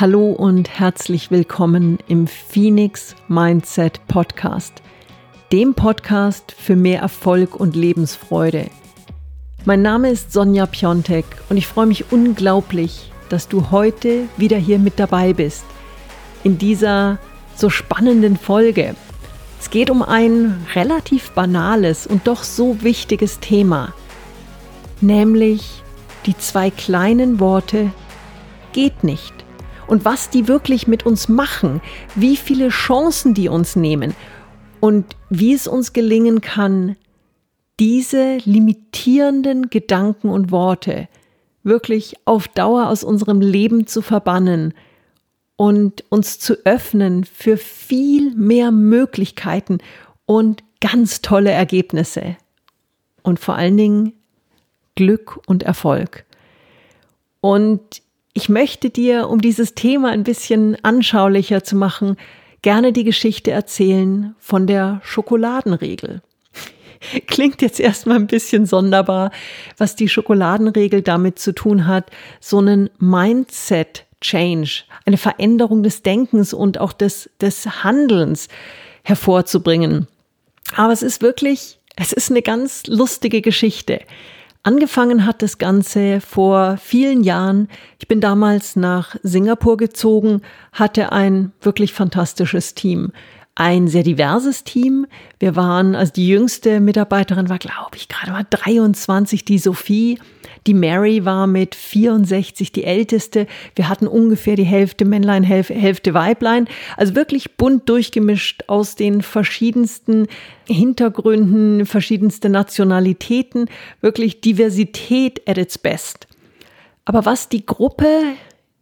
Hallo und herzlich willkommen im Phoenix Mindset Podcast, dem Podcast für mehr Erfolg und Lebensfreude. Mein Name ist Sonja Piontek und ich freue mich unglaublich, dass du heute wieder hier mit dabei bist in dieser so spannenden Folge. Es geht um ein relativ banales und doch so wichtiges Thema, nämlich die zwei kleinen Worte geht nicht und was die wirklich mit uns machen, wie viele Chancen die uns nehmen und wie es uns gelingen kann, diese limitierenden Gedanken und Worte wirklich auf Dauer aus unserem Leben zu verbannen und uns zu öffnen für viel mehr Möglichkeiten und ganz tolle Ergebnisse und vor allen Dingen Glück und Erfolg. Und ich möchte dir, um dieses Thema ein bisschen anschaulicher zu machen, gerne die Geschichte erzählen von der Schokoladenregel. Klingt jetzt erstmal ein bisschen sonderbar, was die Schokoladenregel damit zu tun hat, so einen Mindset Change, eine Veränderung des Denkens und auch des, des Handelns hervorzubringen. Aber es ist wirklich, es ist eine ganz lustige Geschichte. Angefangen hat das Ganze vor vielen Jahren. Ich bin damals nach Singapur gezogen, hatte ein wirklich fantastisches Team. Ein sehr diverses Team. Wir waren, also die jüngste Mitarbeiterin war, glaube ich, gerade mal 23, die Sophie. Die Mary war mit 64 die älteste. Wir hatten ungefähr die Hälfte Männlein, Hälfte Weiblein. Also wirklich bunt durchgemischt aus den verschiedensten Hintergründen, verschiedenste Nationalitäten. Wirklich Diversität at its best. Aber was die Gruppe,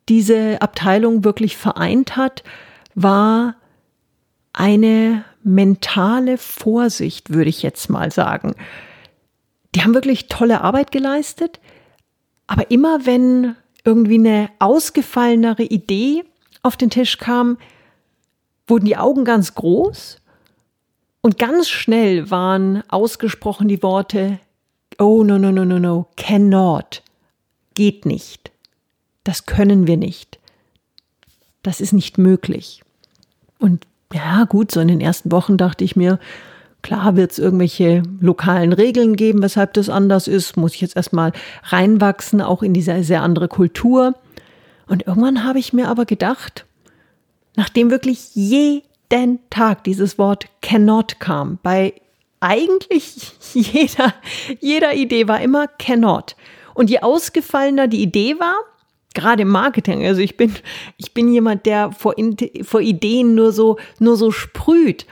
diese Abteilung wirklich vereint hat, war eine mentale Vorsicht, würde ich jetzt mal sagen. Die haben wirklich tolle Arbeit geleistet, aber immer wenn irgendwie eine ausgefallenere Idee auf den Tisch kam, wurden die Augen ganz groß und ganz schnell waren ausgesprochen die Worte, oh no, no, no, no, no, cannot, geht nicht, das können wir nicht, das ist nicht möglich. Und ja, gut, so in den ersten Wochen dachte ich mir, Klar wird es irgendwelche lokalen Regeln geben, weshalb das anders ist. Muss ich jetzt erstmal reinwachsen, auch in diese sehr andere Kultur. Und irgendwann habe ich mir aber gedacht, nachdem wirklich jeden Tag dieses Wort cannot kam, bei eigentlich jeder, jeder Idee war immer cannot. Und je ausgefallener die Idee war, gerade im Marketing, also ich bin, ich bin jemand, der vor, vor Ideen nur so, nur so sprüht.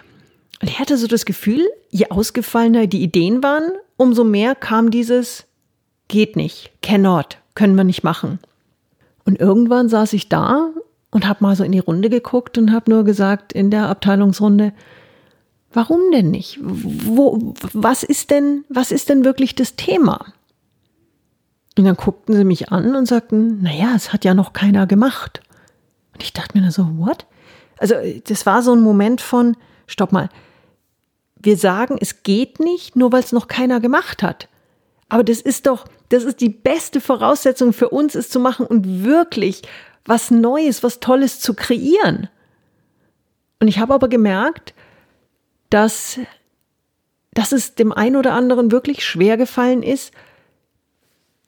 Und ich hatte so das Gefühl, je ausgefallener die Ideen waren, umso mehr kam dieses geht nicht, cannot, können wir nicht machen. Und irgendwann saß ich da und habe mal so in die Runde geguckt und habe nur gesagt in der Abteilungsrunde, warum denn nicht? Wo, was ist denn, was ist denn wirklich das Thema? Und dann guckten sie mich an und sagten, naja, es hat ja noch keiner gemacht. Und ich dachte mir so, what? Also, das war so ein Moment von, stopp mal, wir sagen, es geht nicht, nur weil es noch keiner gemacht hat. Aber das ist doch, das ist die beste Voraussetzung für uns, es zu machen und wirklich was Neues, was Tolles zu kreieren. Und ich habe aber gemerkt, dass, dass es dem einen oder anderen wirklich schwer gefallen ist,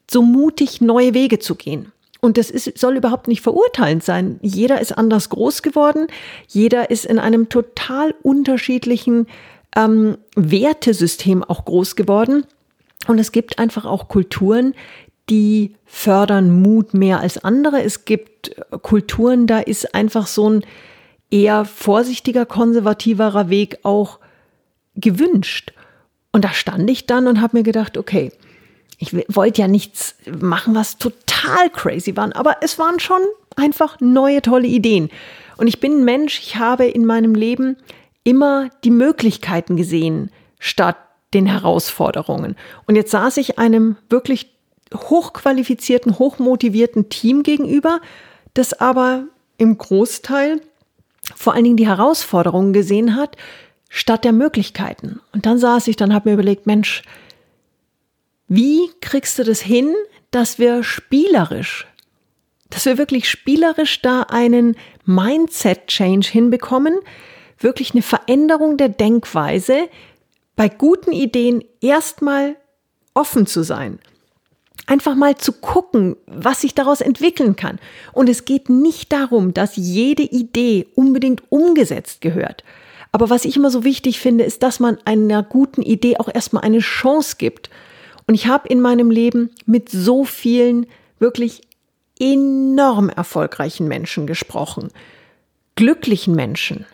so mutig neue Wege zu gehen. Und das ist, soll überhaupt nicht verurteilend sein. Jeder ist anders groß geworden. Jeder ist in einem total unterschiedlichen ähm, Wertesystem auch groß geworden. Und es gibt einfach auch Kulturen, die fördern Mut mehr als andere. Es gibt äh, Kulturen, da ist einfach so ein eher vorsichtiger, konservativerer Weg auch gewünscht. Und da stand ich dann und habe mir gedacht, okay, ich wollte ja nichts machen, was total crazy war, aber es waren schon einfach neue, tolle Ideen. Und ich bin ein Mensch, ich habe in meinem Leben immer die Möglichkeiten gesehen statt den Herausforderungen. Und jetzt saß ich einem wirklich hochqualifizierten, hochmotivierten Team gegenüber, das aber im Großteil vor allen Dingen die Herausforderungen gesehen hat, statt der Möglichkeiten. Und dann saß ich, dann habe mir überlegt, Mensch, wie kriegst du das hin, dass wir spielerisch dass wir wirklich spielerisch da einen Mindset-Change hinbekommen, wirklich eine Veränderung der Denkweise, bei guten Ideen erstmal offen zu sein. Einfach mal zu gucken, was sich daraus entwickeln kann. Und es geht nicht darum, dass jede Idee unbedingt umgesetzt gehört. Aber was ich immer so wichtig finde, ist, dass man einer guten Idee auch erstmal eine Chance gibt. Und ich habe in meinem Leben mit so vielen wirklich enorm erfolgreichen Menschen gesprochen. Glücklichen Menschen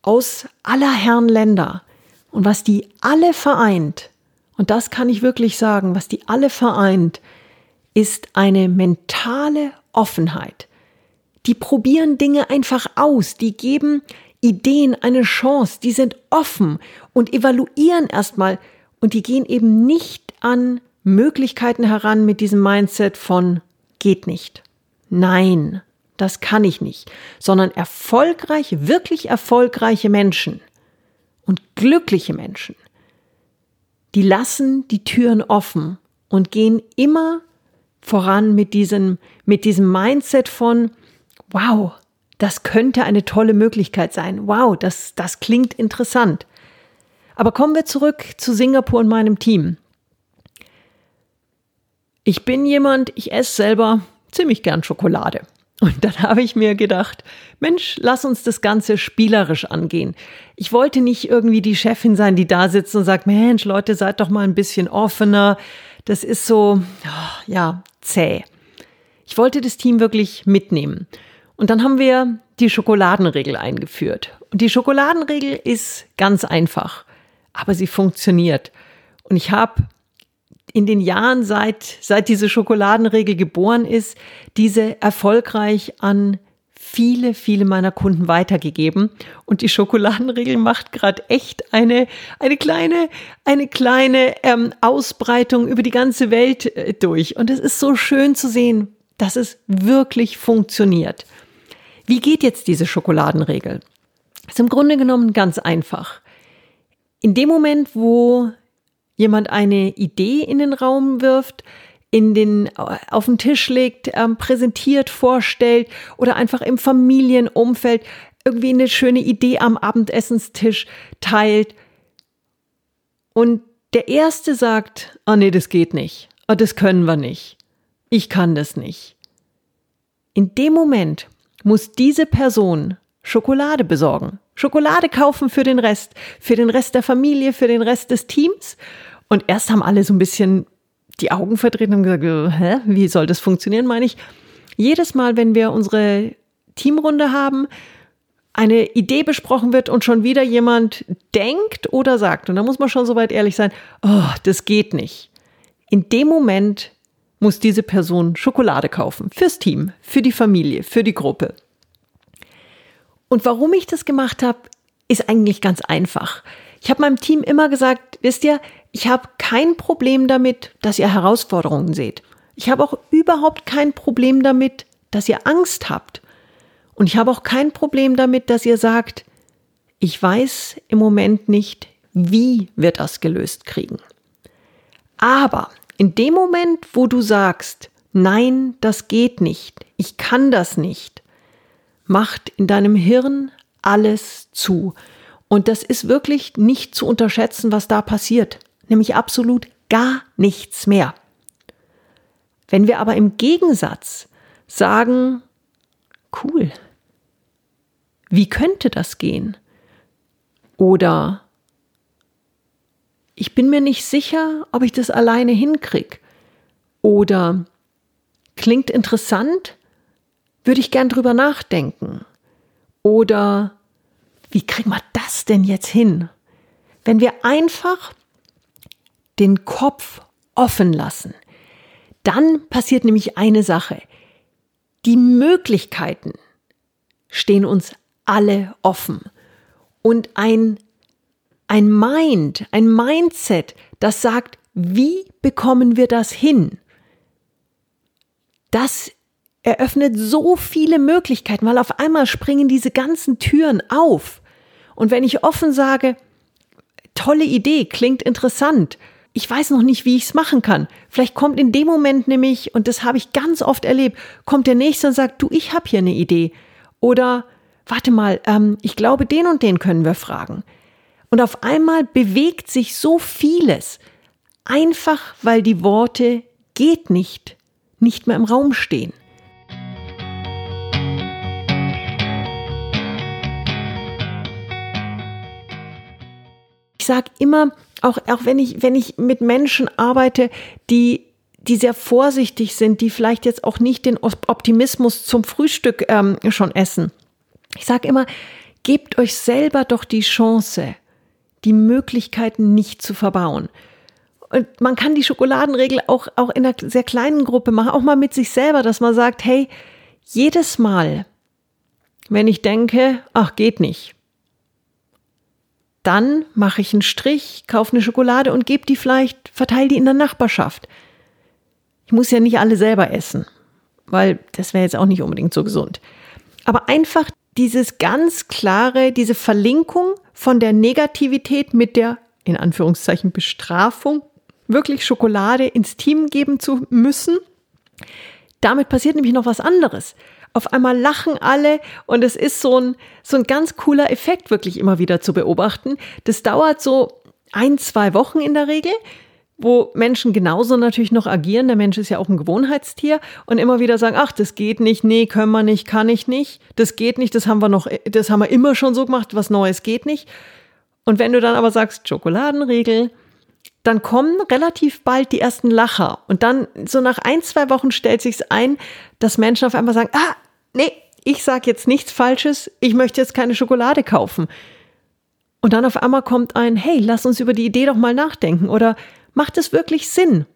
aus aller Herren Länder. Und was die alle vereint, und das kann ich wirklich sagen, was die alle vereint, ist eine mentale Offenheit. Die probieren Dinge einfach aus, die geben Ideen eine Chance, die sind offen und evaluieren erstmal und die gehen eben nicht an Möglichkeiten heran mit diesem Mindset von geht nicht. Nein, das kann ich nicht, sondern erfolgreiche, wirklich erfolgreiche Menschen und glückliche Menschen, die lassen die Türen offen und gehen immer voran mit diesem, mit diesem Mindset von, wow, das könnte eine tolle Möglichkeit sein. Wow, das, das klingt interessant. Aber kommen wir zurück zu Singapur und meinem Team. Ich bin jemand, ich esse selber ziemlich gern Schokolade. Und dann habe ich mir gedacht, Mensch, lass uns das Ganze spielerisch angehen. Ich wollte nicht irgendwie die Chefin sein, die da sitzt und sagt, Mensch, Leute, seid doch mal ein bisschen offener. Das ist so, ja, zäh. Ich wollte das Team wirklich mitnehmen. Und dann haben wir die Schokoladenregel eingeführt. Und die Schokoladenregel ist ganz einfach, aber sie funktioniert. Und ich habe in den Jahren, seit, seit diese Schokoladenregel geboren ist, diese erfolgreich an viele, viele meiner Kunden weitergegeben. Und die Schokoladenregel macht gerade echt eine, eine kleine, eine kleine ähm, Ausbreitung über die ganze Welt äh, durch. Und es ist so schön zu sehen, dass es wirklich funktioniert. Wie geht jetzt diese Schokoladenregel? Ist im Grunde genommen ganz einfach. In dem Moment, wo jemand eine Idee in den Raum wirft, in den, auf den Tisch legt, ähm, präsentiert, vorstellt oder einfach im Familienumfeld irgendwie eine schöne Idee am Abendessenstisch teilt. Und der Erste sagt, oh nee, das geht nicht. Oh, das können wir nicht. Ich kann das nicht. In dem Moment muss diese Person Schokolade besorgen. Schokolade kaufen für den Rest, für den Rest der Familie, für den Rest des Teams. Und erst haben alle so ein bisschen die Augen verdreht und gesagt, hä, wie soll das funktionieren, meine ich. Jedes Mal, wenn wir unsere Teamrunde haben, eine Idee besprochen wird und schon wieder jemand denkt oder sagt, und da muss man schon soweit ehrlich sein, oh, das geht nicht. In dem Moment muss diese Person Schokolade kaufen. Fürs Team, für die Familie, für die Gruppe. Und warum ich das gemacht habe, ist eigentlich ganz einfach. Ich habe meinem Team immer gesagt, wisst ihr, ich habe kein Problem damit, dass ihr Herausforderungen seht. Ich habe auch überhaupt kein Problem damit, dass ihr Angst habt. Und ich habe auch kein Problem damit, dass ihr sagt, ich weiß im Moment nicht, wie wir das gelöst kriegen. Aber in dem Moment, wo du sagst, nein, das geht nicht, ich kann das nicht, macht in deinem Hirn alles zu. Und das ist wirklich nicht zu unterschätzen, was da passiert. Nämlich absolut gar nichts mehr. Wenn wir aber im Gegensatz sagen, cool, wie könnte das gehen? Oder ich bin mir nicht sicher, ob ich das alleine hinkriege. Oder klingt interessant, würde ich gern drüber nachdenken. Oder wie kriegen wir das denn jetzt hin? Wenn wir einfach den Kopf offen lassen, dann passiert nämlich eine Sache. Die Möglichkeiten stehen uns alle offen. Und ein, ein Mind, ein Mindset, das sagt, wie bekommen wir das hin? Das eröffnet so viele Möglichkeiten, weil auf einmal springen diese ganzen Türen auf. Und wenn ich offen sage, tolle Idee, klingt interessant, ich weiß noch nicht, wie ich es machen kann. Vielleicht kommt in dem Moment nämlich, und das habe ich ganz oft erlebt, kommt der Nächste und sagt, du, ich habe hier eine Idee. Oder, warte mal, ähm, ich glaube, den und den können wir fragen. Und auf einmal bewegt sich so vieles, einfach weil die Worte geht nicht, nicht mehr im Raum stehen. Ich sage immer, auch, auch wenn ich, wenn ich mit Menschen arbeite, die, die sehr vorsichtig sind, die vielleicht jetzt auch nicht den Optimismus zum Frühstück ähm, schon essen. Ich sage immer, gebt euch selber doch die Chance, die Möglichkeiten nicht zu verbauen. Und man kann die Schokoladenregel auch, auch in einer sehr kleinen Gruppe machen, auch mal mit sich selber, dass man sagt, hey, jedes Mal, wenn ich denke, ach, geht nicht, dann mache ich einen Strich, kaufe eine Schokolade und gebe die vielleicht, verteile die in der Nachbarschaft. Ich muss ja nicht alle selber essen, weil das wäre jetzt auch nicht unbedingt so gesund. Aber einfach dieses ganz klare, diese Verlinkung von der Negativität mit der, in Anführungszeichen, Bestrafung, wirklich Schokolade ins Team geben zu müssen. Damit passiert nämlich noch was anderes. Auf einmal lachen alle und es ist so ein, so ein ganz cooler Effekt wirklich immer wieder zu beobachten. Das dauert so ein, zwei Wochen in der Regel wo Menschen genauso natürlich noch agieren. Der Mensch ist ja auch ein Gewohnheitstier und immer wieder sagen, ach, das geht nicht, nee, können wir nicht, kann ich nicht, das geht nicht, das haben wir noch, das haben wir immer schon so gemacht, was Neues geht nicht. Und wenn du dann aber sagst, Schokoladenregel, dann kommen relativ bald die ersten Lacher und dann so nach ein, zwei Wochen stellt sich's ein, dass Menschen auf einmal sagen, ah, nee, ich sag jetzt nichts Falsches, ich möchte jetzt keine Schokolade kaufen. Und dann auf einmal kommt ein, hey, lass uns über die Idee doch mal nachdenken oder Macht es wirklich Sinn?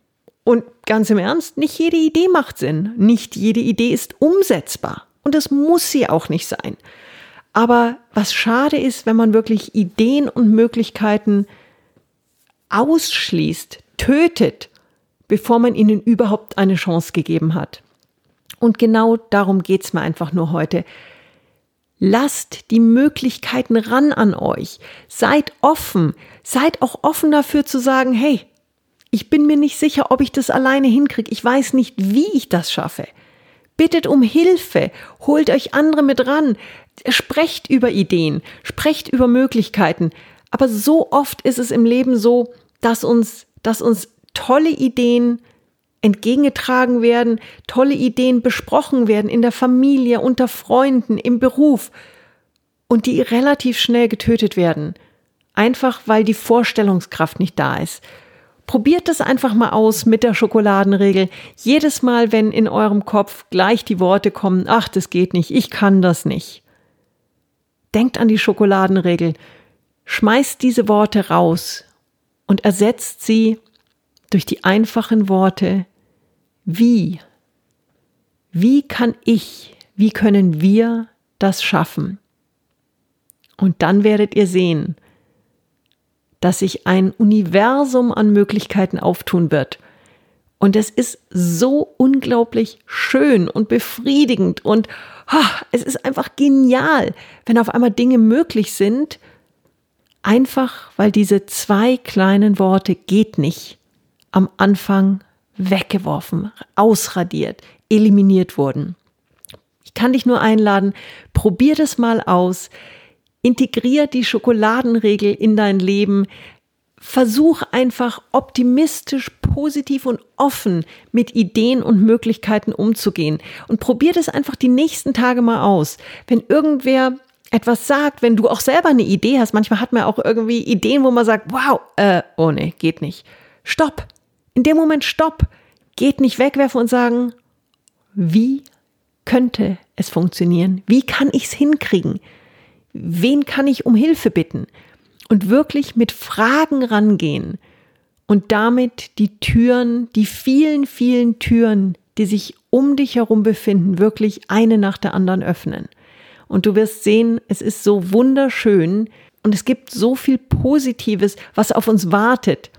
Und ganz im Ernst, nicht jede Idee macht Sinn. Nicht jede Idee ist umsetzbar. Und das muss sie auch nicht sein. Aber was schade ist, wenn man wirklich Ideen und Möglichkeiten ausschließt, tötet, bevor man ihnen überhaupt eine Chance gegeben hat. Und genau darum geht's mir einfach nur heute. Lasst die Möglichkeiten ran an euch. Seid offen. Seid auch offen dafür zu sagen, hey, ich bin mir nicht sicher, ob ich das alleine hinkriege. Ich weiß nicht, wie ich das schaffe. Bittet um Hilfe, holt euch andere mit ran, sprecht über Ideen, sprecht über Möglichkeiten. Aber so oft ist es im Leben so, dass uns, dass uns tolle Ideen entgegengetragen werden, tolle Ideen besprochen werden in der Familie, unter Freunden, im Beruf und die relativ schnell getötet werden. Einfach weil die Vorstellungskraft nicht da ist. Probiert es einfach mal aus mit der Schokoladenregel. Jedes Mal, wenn in eurem Kopf gleich die Worte kommen, ach, das geht nicht, ich kann das nicht. Denkt an die Schokoladenregel. Schmeißt diese Worte raus und ersetzt sie durch die einfachen Worte wie. Wie kann ich, wie können wir das schaffen? Und dann werdet ihr sehen, dass sich ein Universum an Möglichkeiten auftun wird. Und es ist so unglaublich schön und befriedigend und oh, es ist einfach genial, wenn auf einmal Dinge möglich sind, einfach weil diese zwei kleinen Worte geht nicht am Anfang weggeworfen, ausradiert, eliminiert wurden. Ich kann dich nur einladen, probier das mal aus. Integrier die Schokoladenregel in dein Leben. Versuch einfach optimistisch, positiv und offen mit Ideen und Möglichkeiten umzugehen. Und probier das einfach die nächsten Tage mal aus. Wenn irgendwer etwas sagt, wenn du auch selber eine Idee hast, manchmal hat man auch irgendwie Ideen, wo man sagt, wow, äh, oh nee, geht nicht. Stopp. In dem Moment stopp. Geht nicht wegwerfen und sagen, wie könnte es funktionieren? Wie kann ich es hinkriegen? wen kann ich um Hilfe bitten? Und wirklich mit Fragen rangehen und damit die Türen, die vielen, vielen Türen, die sich um dich herum befinden, wirklich eine nach der anderen öffnen. Und du wirst sehen, es ist so wunderschön und es gibt so viel Positives, was auf uns wartet,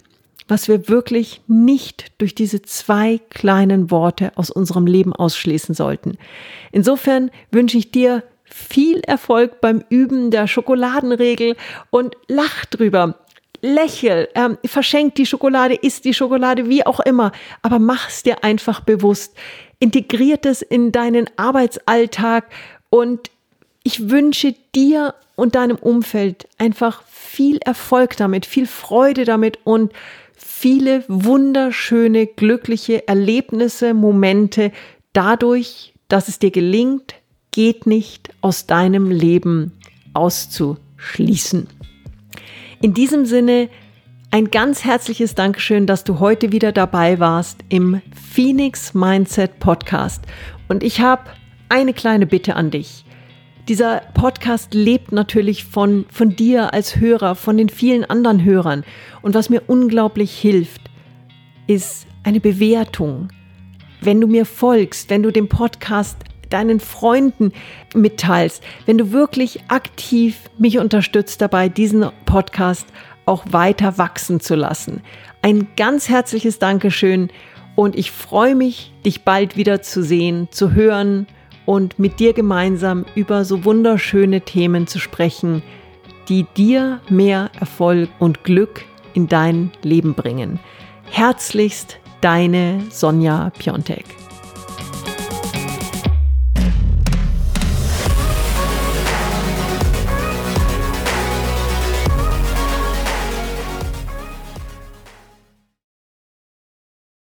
was wir wirklich nicht durch diese zwei kleinen Worte aus unserem Leben ausschließen sollten. Insofern wünsche ich dir viel Erfolg beim Üben der Schokoladenregel und lach drüber. lächel, ähm, verschenk die Schokolade, isst die Schokolade, wie auch immer, aber mach es dir einfach bewusst. Integriert es in deinen Arbeitsalltag und ich wünsche dir und deinem Umfeld einfach viel Erfolg damit, viel Freude damit und viele wunderschöne, glückliche Erlebnisse, Momente dadurch, dass es dir gelingt, geht nicht aus deinem Leben auszuschließen. In diesem Sinne ein ganz herzliches Dankeschön, dass du heute wieder dabei warst im Phoenix Mindset Podcast. Und ich habe eine kleine Bitte an dich. Dieser Podcast lebt natürlich von, von dir als Hörer, von den vielen anderen Hörern. Und was mir unglaublich hilft, ist eine Bewertung. Wenn du mir folgst, wenn du den Podcast deinen Freunden mitteilst, wenn du wirklich aktiv mich unterstützt dabei, diesen Podcast auch weiter wachsen zu lassen. Ein ganz herzliches Dankeschön und ich freue mich, dich bald wieder zu sehen, zu hören und mit dir gemeinsam über so wunderschöne Themen zu sprechen, die dir mehr Erfolg und Glück in dein Leben bringen. Herzlichst deine Sonja Piontek.